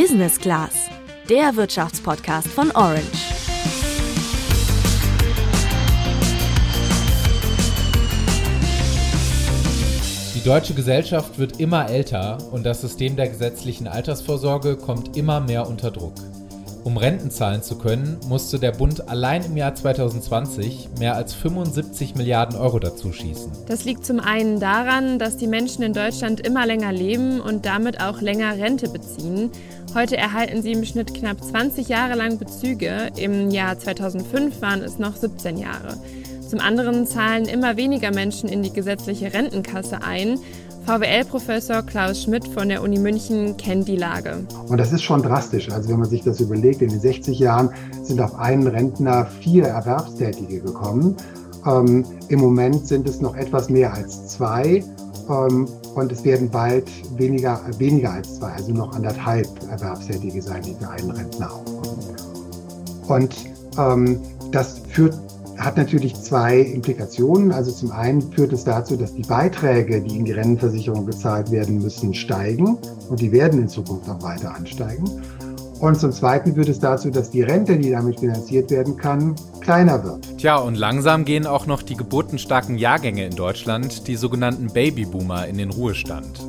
Business Class, der Wirtschaftspodcast von Orange. Die deutsche Gesellschaft wird immer älter und das System der gesetzlichen Altersvorsorge kommt immer mehr unter Druck. Um Renten zahlen zu können, musste der Bund allein im Jahr 2020 mehr als 75 Milliarden Euro dazu schießen. Das liegt zum einen daran, dass die Menschen in Deutschland immer länger leben und damit auch länger Rente beziehen. Heute erhalten sie im Schnitt knapp 20 Jahre lang Bezüge. Im Jahr 2005 waren es noch 17 Jahre. Zum anderen zahlen immer weniger Menschen in die gesetzliche Rentenkasse ein. VWL-Professor Klaus Schmidt von der Uni München kennt die Lage. Und das ist schon drastisch. Also wenn man sich das überlegt, in den 60 Jahren sind auf einen Rentner vier Erwerbstätige gekommen. Ähm, Im Moment sind es noch etwas mehr als zwei. Ähm, und es werden bald weniger, weniger als zwei, also noch anderthalb Erwerbstätige sein, die für einen Rentner aufkommen. Und ähm, das führt hat natürlich zwei Implikationen. Also zum einen führt es dazu, dass die Beiträge, die in die Rentenversicherung bezahlt werden müssen, steigen und die werden in Zukunft auch weiter ansteigen. Und zum Zweiten führt es dazu, dass die Rente, die damit finanziert werden kann, kleiner wird. Tja, und langsam gehen auch noch die geburtenstarken Jahrgänge in Deutschland, die sogenannten Babyboomer, in den Ruhestand.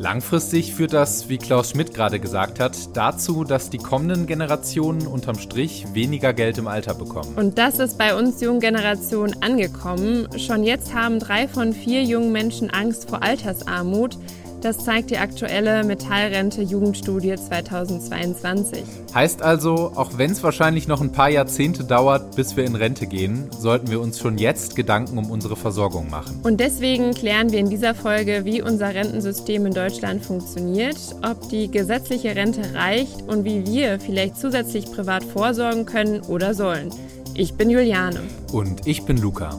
Langfristig führt das, wie Klaus Schmidt gerade gesagt hat, dazu, dass die kommenden Generationen unterm Strich weniger Geld im Alter bekommen. Und das ist bei uns jungen Generationen angekommen. Schon jetzt haben drei von vier jungen Menschen Angst vor Altersarmut. Das zeigt die aktuelle Metallrente Jugendstudie 2022. Heißt also, auch wenn es wahrscheinlich noch ein paar Jahrzehnte dauert, bis wir in Rente gehen, sollten wir uns schon jetzt Gedanken um unsere Versorgung machen. Und deswegen klären wir in dieser Folge, wie unser Rentensystem in Deutschland funktioniert, ob die gesetzliche Rente reicht und wie wir vielleicht zusätzlich privat vorsorgen können oder sollen. Ich bin Juliane. Und ich bin Luca.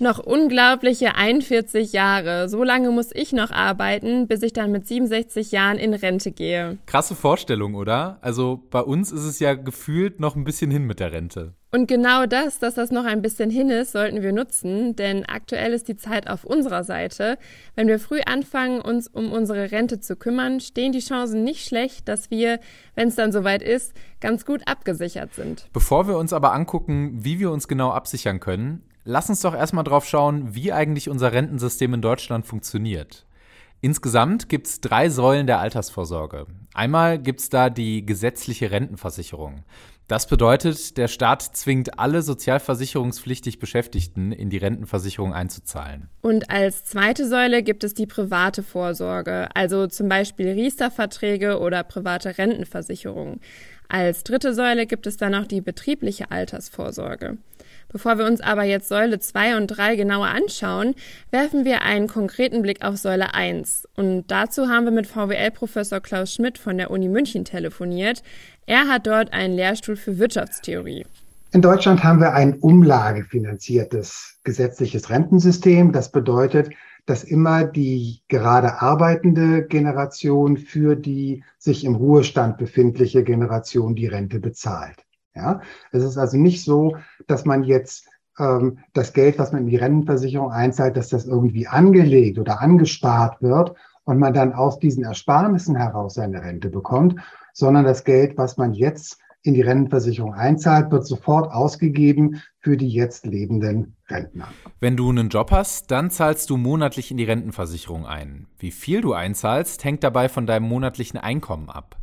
Noch unglaubliche 41 Jahre. So lange muss ich noch arbeiten, bis ich dann mit 67 Jahren in Rente gehe. Krasse Vorstellung, oder? Also bei uns ist es ja gefühlt noch ein bisschen hin mit der Rente. Und genau das, dass das noch ein bisschen hin ist, sollten wir nutzen, denn aktuell ist die Zeit auf unserer Seite. Wenn wir früh anfangen, uns um unsere Rente zu kümmern, stehen die Chancen nicht schlecht, dass wir, wenn es dann soweit ist, ganz gut abgesichert sind. Bevor wir uns aber angucken, wie wir uns genau absichern können, Lass uns doch erstmal drauf schauen, wie eigentlich unser Rentensystem in Deutschland funktioniert. Insgesamt gibt es drei Säulen der Altersvorsorge. Einmal gibt es da die gesetzliche Rentenversicherung. Das bedeutet, der Staat zwingt alle sozialversicherungspflichtig Beschäftigten in die Rentenversicherung einzuzahlen. Und als zweite Säule gibt es die private Vorsorge, also zum Beispiel Riester-Verträge oder private Rentenversicherung. Als dritte Säule gibt es dann noch die betriebliche Altersvorsorge. Bevor wir uns aber jetzt Säule 2 und 3 genauer anschauen, werfen wir einen konkreten Blick auf Säule 1. Und dazu haben wir mit VWL-Professor Klaus Schmidt von der Uni München telefoniert. Er hat dort einen Lehrstuhl für Wirtschaftstheorie. In Deutschland haben wir ein umlagefinanziertes gesetzliches Rentensystem. Das bedeutet, dass immer die gerade arbeitende Generation für die sich im Ruhestand befindliche Generation die Rente bezahlt. Ja, es ist also nicht so, dass man jetzt ähm, das Geld, was man in die Rentenversicherung einzahlt, dass das irgendwie angelegt oder angespart wird und man dann aus diesen Ersparnissen heraus seine Rente bekommt, sondern das Geld, was man jetzt in die Rentenversicherung einzahlt, wird sofort ausgegeben für die jetzt lebenden Rentner. Wenn du einen Job hast, dann zahlst du monatlich in die Rentenversicherung ein. Wie viel du einzahlst, hängt dabei von deinem monatlichen Einkommen ab.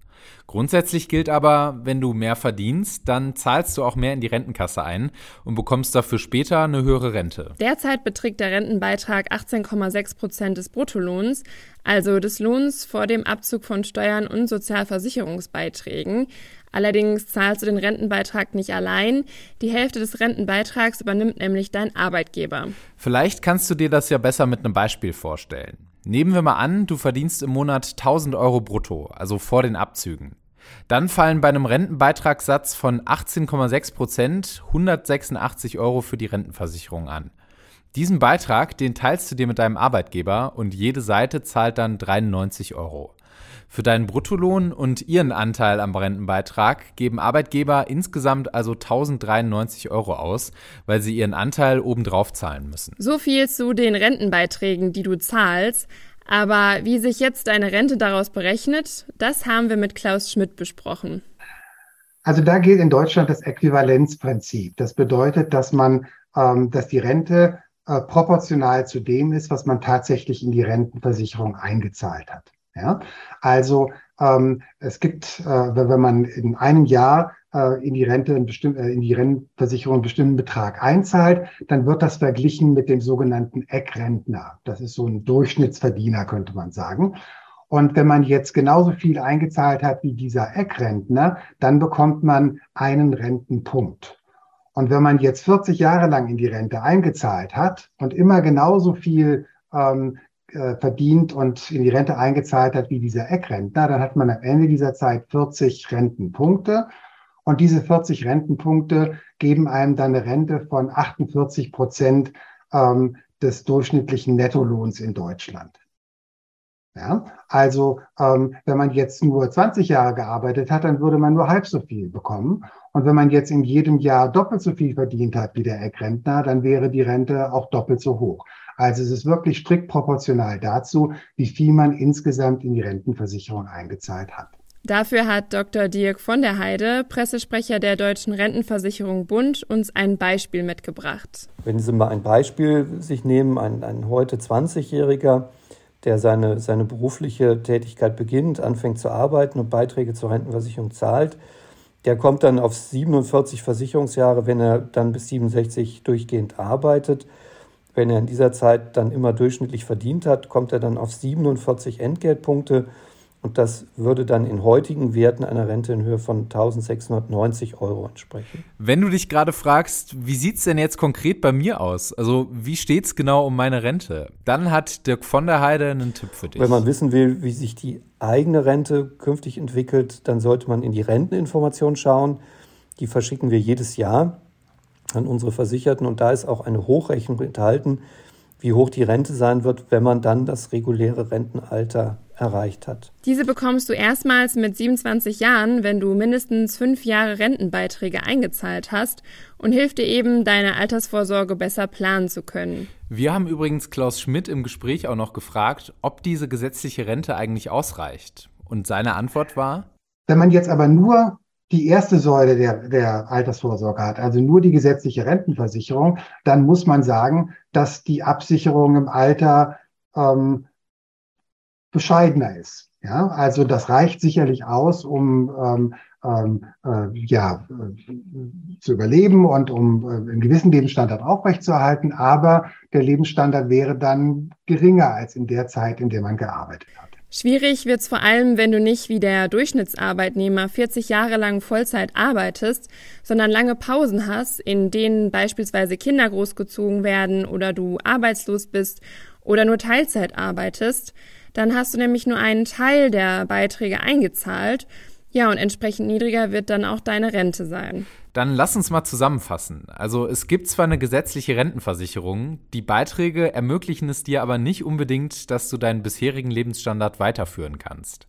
Grundsätzlich gilt aber, wenn du mehr verdienst, dann zahlst du auch mehr in die Rentenkasse ein und bekommst dafür später eine höhere Rente. Derzeit beträgt der Rentenbeitrag 18,6 Prozent des Bruttolohns, also des Lohns vor dem Abzug von Steuern und Sozialversicherungsbeiträgen. Allerdings zahlst du den Rentenbeitrag nicht allein. Die Hälfte des Rentenbeitrags übernimmt nämlich dein Arbeitgeber. Vielleicht kannst du dir das ja besser mit einem Beispiel vorstellen. Nehmen wir mal an, du verdienst im Monat 1000 Euro brutto, also vor den Abzügen. Dann fallen bei einem Rentenbeitragssatz von 18,6 Prozent 186 Euro für die Rentenversicherung an. Diesen Beitrag, den teilst du dir mit deinem Arbeitgeber und jede Seite zahlt dann 93 Euro. Für deinen Bruttolohn und ihren Anteil am Rentenbeitrag geben Arbeitgeber insgesamt also 1093 Euro aus, weil sie ihren Anteil obendrauf zahlen müssen. So viel zu den Rentenbeiträgen, die du zahlst. Aber wie sich jetzt deine Rente daraus berechnet, das haben wir mit Klaus Schmidt besprochen. Also da gilt in Deutschland das Äquivalenzprinzip. Das bedeutet, dass man, ähm, dass die Rente äh, proportional zu dem ist, was man tatsächlich in die Rentenversicherung eingezahlt hat. Ja? Also ähm, es gibt, äh, wenn man in einem Jahr äh, in die Rente bestimmten, äh, in die Rentenversicherung einen bestimmten Betrag einzahlt, dann wird das verglichen mit dem sogenannten Eckrentner. Das ist so ein Durchschnittsverdiener, könnte man sagen. Und wenn man jetzt genauso viel eingezahlt hat wie dieser Eckrentner, dann bekommt man einen Rentenpunkt. Und wenn man jetzt 40 Jahre lang in die Rente eingezahlt hat und immer genauso viel ähm, äh, verdient und in die Rente eingezahlt hat wie dieser Eckrentner, dann hat man am Ende dieser Zeit 40 Rentenpunkte. Und diese 40 Rentenpunkte geben einem dann eine Rente von 48 Prozent ähm, des durchschnittlichen Nettolohns in Deutschland. Ja, also ähm, wenn man jetzt nur 20 Jahre gearbeitet hat, dann würde man nur halb so viel bekommen. Und wenn man jetzt in jedem Jahr doppelt so viel verdient hat wie der Eckrentner, dann wäre die Rente auch doppelt so hoch. Also es ist wirklich strikt proportional dazu, wie viel man insgesamt in die Rentenversicherung eingezahlt hat. Dafür hat Dr. Dirk von der Heide, Pressesprecher der Deutschen Rentenversicherung Bund, uns ein Beispiel mitgebracht. Wenn Sie mal ein Beispiel sich nehmen, ein, ein heute 20-Jähriger, der seine, seine berufliche Tätigkeit beginnt, anfängt zu arbeiten und Beiträge zur Rentenversicherung zahlt, der kommt dann auf 47 Versicherungsjahre, wenn er dann bis 67 durchgehend arbeitet. Wenn er in dieser Zeit dann immer durchschnittlich verdient hat, kommt er dann auf 47 Entgeltpunkte und das würde dann in heutigen Werten einer Rente in Höhe von 1690 Euro entsprechen. Wenn du dich gerade fragst, wie sieht es denn jetzt konkret bei mir aus? Also wie steht es genau um meine Rente? Dann hat Dirk von der Heide einen Tipp für dich. Wenn man wissen will, wie sich die eigene Rente künftig entwickelt, dann sollte man in die Renteninformation schauen. Die verschicken wir jedes Jahr an unsere Versicherten und da ist auch eine Hochrechnung enthalten, wie hoch die Rente sein wird, wenn man dann das reguläre Rentenalter erreicht hat. Diese bekommst du erstmals mit 27 Jahren, wenn du mindestens fünf Jahre Rentenbeiträge eingezahlt hast und hilft dir eben, deine Altersvorsorge besser planen zu können. Wir haben übrigens Klaus Schmidt im Gespräch auch noch gefragt, ob diese gesetzliche Rente eigentlich ausreicht. Und seine Antwort war? Wenn man jetzt aber nur die erste Säule der, der Altersvorsorge hat, also nur die gesetzliche Rentenversicherung, dann muss man sagen, dass die Absicherung im Alter ähm, bescheidener ist. Ja, also das reicht sicherlich aus, um ähm, ähm, äh, ja, äh, zu überleben und um äh, einen gewissen Lebensstandard aufrechtzuerhalten, aber der Lebensstandard wäre dann geringer als in der Zeit, in der man gearbeitet hat. Schwierig wird's vor allem, wenn du nicht wie der Durchschnittsarbeitnehmer 40 Jahre lang Vollzeit arbeitest, sondern lange Pausen hast, in denen beispielsweise Kinder großgezogen werden oder du arbeitslos bist oder nur Teilzeit arbeitest. Dann hast du nämlich nur einen Teil der Beiträge eingezahlt. Ja, und entsprechend niedriger wird dann auch deine Rente sein. Dann lass uns mal zusammenfassen. Also es gibt zwar eine gesetzliche Rentenversicherung, die Beiträge ermöglichen es dir aber nicht unbedingt, dass du deinen bisherigen Lebensstandard weiterführen kannst.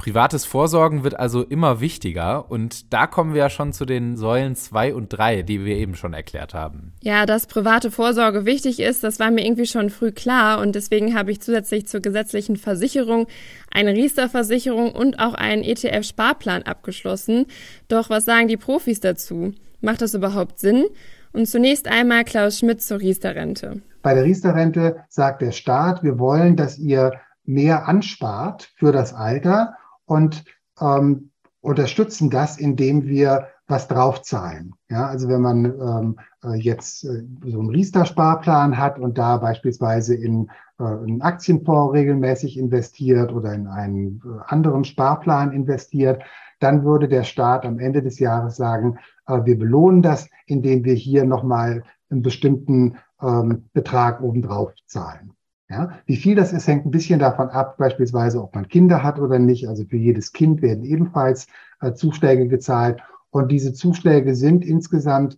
Privates Vorsorgen wird also immer wichtiger und da kommen wir ja schon zu den Säulen 2 und 3, die wir eben schon erklärt haben. Ja, dass private Vorsorge wichtig ist, das war mir irgendwie schon früh klar und deswegen habe ich zusätzlich zur gesetzlichen Versicherung eine Riester-Versicherung und auch einen ETF-Sparplan abgeschlossen. Doch was sagen die Profis dazu? Macht das überhaupt Sinn? Und zunächst einmal Klaus Schmidt zur Riester-Rente. Bei der Riester-Rente sagt der Staat, wir wollen, dass ihr mehr anspart für das Alter und ähm, unterstützen das, indem wir was draufzahlen. Ja, also wenn man ähm, äh, jetzt äh, so einen Riester-Sparplan hat und da beispielsweise in äh, einen Aktienfonds regelmäßig investiert oder in einen äh, anderen Sparplan investiert, dann würde der Staat am Ende des Jahres sagen, äh, wir belohnen das, indem wir hier nochmal einen bestimmten ähm, Betrag obendrauf zahlen. Ja, wie viel das ist, hängt ein bisschen davon ab, beispielsweise, ob man Kinder hat oder nicht. Also für jedes Kind werden ebenfalls äh, Zuschläge gezahlt. Und diese Zuschläge sind insgesamt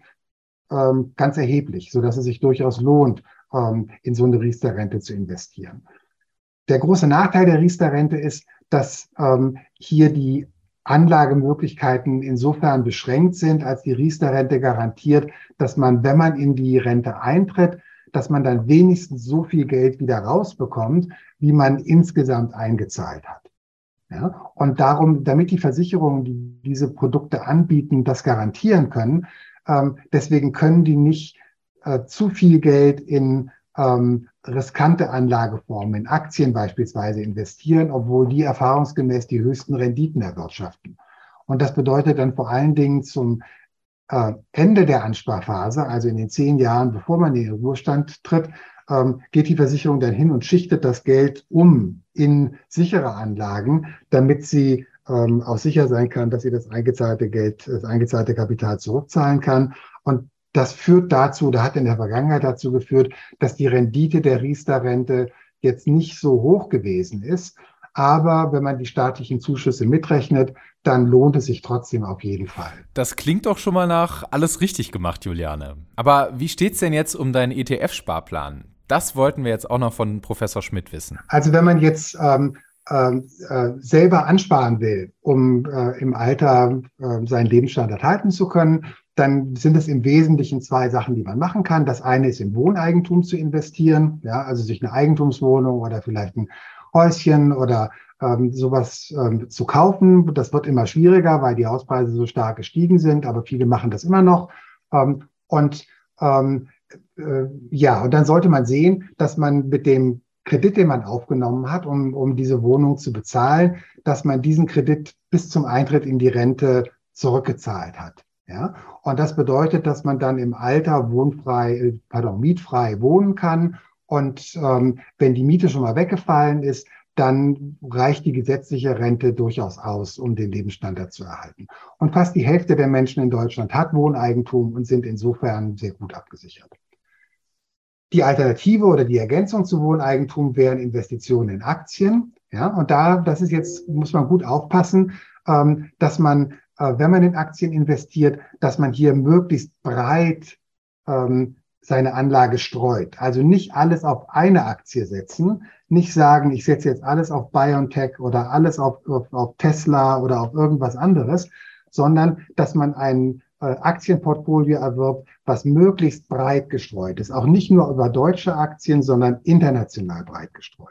ähm, ganz erheblich, so dass es sich durchaus lohnt, ähm, in so eine Riester-Rente zu investieren. Der große Nachteil der Riester-Rente ist, dass ähm, hier die Anlagemöglichkeiten insofern beschränkt sind, als die Riester-Rente garantiert, dass man, wenn man in die Rente eintritt, dass man dann wenigstens so viel Geld wieder rausbekommt, wie man insgesamt eingezahlt hat. Ja, und darum, damit die Versicherungen, die diese Produkte anbieten, das garantieren können, ähm, deswegen können die nicht äh, zu viel Geld in ähm, riskante Anlageformen, in Aktien beispielsweise investieren, obwohl die erfahrungsgemäß die höchsten Renditen erwirtschaften. Und das bedeutet dann vor allen Dingen zum Ende der Ansparphase, also in den zehn Jahren, bevor man in den Ruhestand tritt, ähm, geht die Versicherung dann hin und schichtet das Geld um in sichere Anlagen, damit sie ähm, auch sicher sein kann, dass sie das eingezahlte Geld, das eingezahlte Kapital zurückzahlen kann. Und das führt dazu, da hat in der Vergangenheit dazu geführt, dass die Rendite der Riester-Rente jetzt nicht so hoch gewesen ist. Aber wenn man die staatlichen Zuschüsse mitrechnet, dann lohnt es sich trotzdem auf jeden Fall. Das klingt doch schon mal nach alles richtig gemacht, Juliane. Aber wie steht's denn jetzt um deinen ETF-Sparplan? Das wollten wir jetzt auch noch von Professor Schmidt wissen. Also wenn man jetzt ähm, äh, äh, selber ansparen will, um äh, im Alter äh, seinen Lebensstandard halten zu können, dann sind es im Wesentlichen zwei Sachen, die man machen kann. Das eine ist im Wohneigentum zu investieren, ja, also sich eine Eigentumswohnung oder vielleicht ein Häuschen oder ähm, sowas ähm, zu kaufen. Das wird immer schwieriger, weil die Hauspreise so stark gestiegen sind, aber viele machen das immer noch. Ähm, und ähm, äh, ja, und dann sollte man sehen, dass man mit dem Kredit, den man aufgenommen hat, um, um diese Wohnung zu bezahlen, dass man diesen Kredit bis zum Eintritt in die Rente zurückgezahlt hat. Ja, und das bedeutet, dass man dann im Alter wohnfrei, äh, pardon, mietfrei wohnen kann. Und ähm, wenn die Miete schon mal weggefallen ist, dann reicht die gesetzliche Rente durchaus aus, um den Lebensstandard zu erhalten. Und fast die Hälfte der Menschen in Deutschland hat Wohneigentum und sind insofern sehr gut abgesichert. Die Alternative oder die Ergänzung zu Wohneigentum wären Investitionen in Aktien. Ja, und da, das ist jetzt, muss man gut aufpassen, ähm, dass man äh, wenn man in Aktien investiert, dass man hier möglichst breit ähm, seine Anlage streut. Also nicht alles auf eine Aktie setzen, nicht sagen, ich setze jetzt alles auf BioNTech oder alles auf, auf, auf Tesla oder auf irgendwas anderes, sondern dass man ein äh, Aktienportfolio erwirbt, was möglichst breit gestreut ist. Auch nicht nur über deutsche Aktien, sondern international breit gestreut.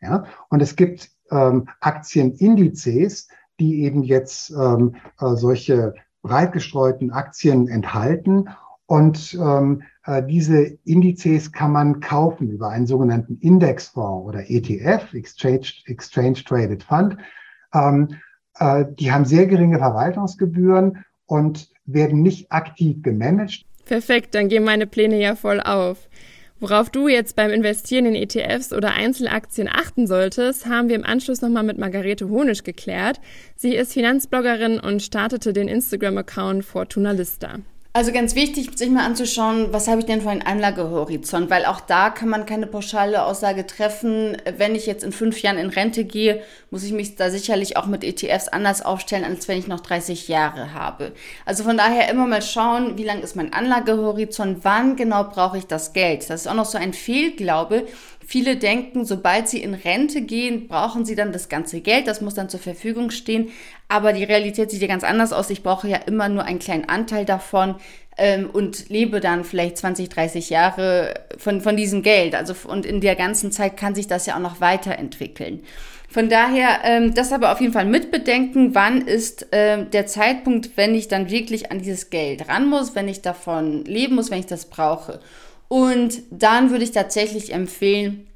Ja? Und es gibt ähm, Aktienindizes, die eben jetzt ähm, äh, solche breit gestreuten Aktien enthalten. Und ähm, äh, diese Indizes kann man kaufen über einen sogenannten Indexfonds oder ETF, Exchange, Exchange Traded Fund. Ähm, äh, die haben sehr geringe Verwaltungsgebühren und werden nicht aktiv gemanagt. Perfekt, dann gehen meine Pläne ja voll auf. Worauf du jetzt beim Investieren in ETFs oder Einzelaktien achten solltest, haben wir im Anschluss nochmal mit Margarete Honisch geklärt. Sie ist Finanzbloggerin und startete den Instagram-Account Fortuna Lista. Also ganz wichtig, sich mal anzuschauen, was habe ich denn für einen Anlagehorizont, weil auch da kann man keine pauschale Aussage treffen. Wenn ich jetzt in fünf Jahren in Rente gehe, muss ich mich da sicherlich auch mit ETFs anders aufstellen, als wenn ich noch 30 Jahre habe. Also von daher immer mal schauen, wie lang ist mein Anlagehorizont, wann genau brauche ich das Geld. Das ist auch noch so ein Fehlglaube. Viele denken, sobald sie in Rente gehen, brauchen sie dann das ganze Geld, das muss dann zur Verfügung stehen. Aber die Realität sieht ja ganz anders aus. Ich brauche ja immer nur einen kleinen Anteil davon ähm, und lebe dann vielleicht 20, 30 Jahre von, von diesem Geld. Also und in der ganzen Zeit kann sich das ja auch noch weiterentwickeln. Von daher, ähm, das aber auf jeden Fall mitbedenken, wann ist ähm, der Zeitpunkt, wenn ich dann wirklich an dieses Geld ran muss, wenn ich davon leben muss, wenn ich das brauche. Und dann würde ich tatsächlich empfehlen,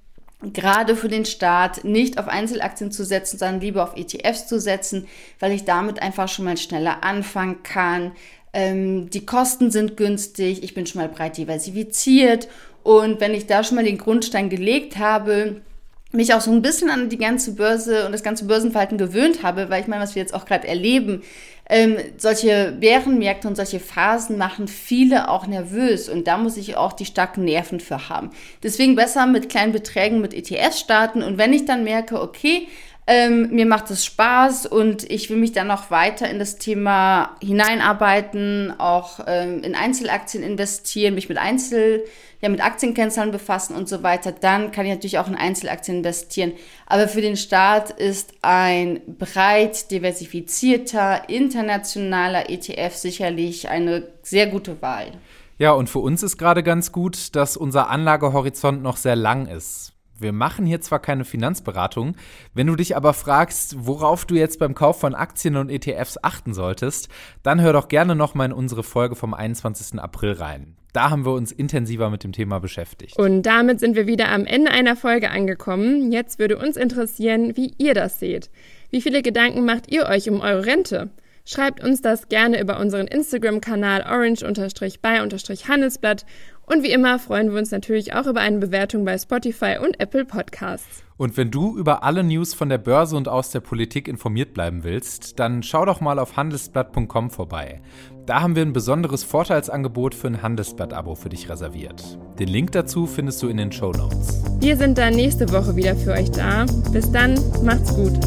gerade für den Start nicht auf Einzelaktien zu setzen, sondern lieber auf ETFs zu setzen, weil ich damit einfach schon mal schneller anfangen kann. Ähm, die Kosten sind günstig, ich bin schon mal breit diversifiziert und wenn ich da schon mal den Grundstein gelegt habe, mich auch so ein bisschen an die ganze Börse und das ganze Börsenverhalten gewöhnt habe, weil ich meine, was wir jetzt auch gerade erleben, ähm, solche Bärenmärkte und solche Phasen machen viele auch nervös und da muss ich auch die starken Nerven für haben. Deswegen besser mit kleinen Beträgen mit ETFs starten und wenn ich dann merke, okay, ähm, mir macht es Spaß und ich will mich dann noch weiter in das Thema hineinarbeiten, auch ähm, in Einzelaktien investieren, mich mit Einzel, ja, mit Aktienkennzahlen befassen und so weiter. Dann kann ich natürlich auch in Einzelaktien investieren. Aber für den Start ist ein breit diversifizierter, internationaler ETF sicherlich eine sehr gute Wahl. Ja, und für uns ist gerade ganz gut, dass unser Anlagehorizont noch sehr lang ist. Wir machen hier zwar keine Finanzberatung, wenn du dich aber fragst, worauf du jetzt beim Kauf von Aktien und ETFs achten solltest, dann hör doch gerne noch mal in unsere Folge vom 21. April rein. Da haben wir uns intensiver mit dem Thema beschäftigt. Und damit sind wir wieder am Ende einer Folge angekommen. Jetzt würde uns interessieren, wie ihr das seht. Wie viele Gedanken macht ihr euch um eure Rente? Schreibt uns das gerne über unseren Instagram-Kanal orange-by-handelsblatt und wie immer freuen wir uns natürlich auch über eine Bewertung bei Spotify und Apple Podcasts. Und wenn du über alle News von der Börse und aus der Politik informiert bleiben willst, dann schau doch mal auf handelsblatt.com vorbei. Da haben wir ein besonderes Vorteilsangebot für ein Handelsblatt-Abo für dich reserviert. Den Link dazu findest du in den Show Notes. Wir sind dann nächste Woche wieder für euch da. Bis dann, macht's gut.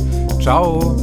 Ciao.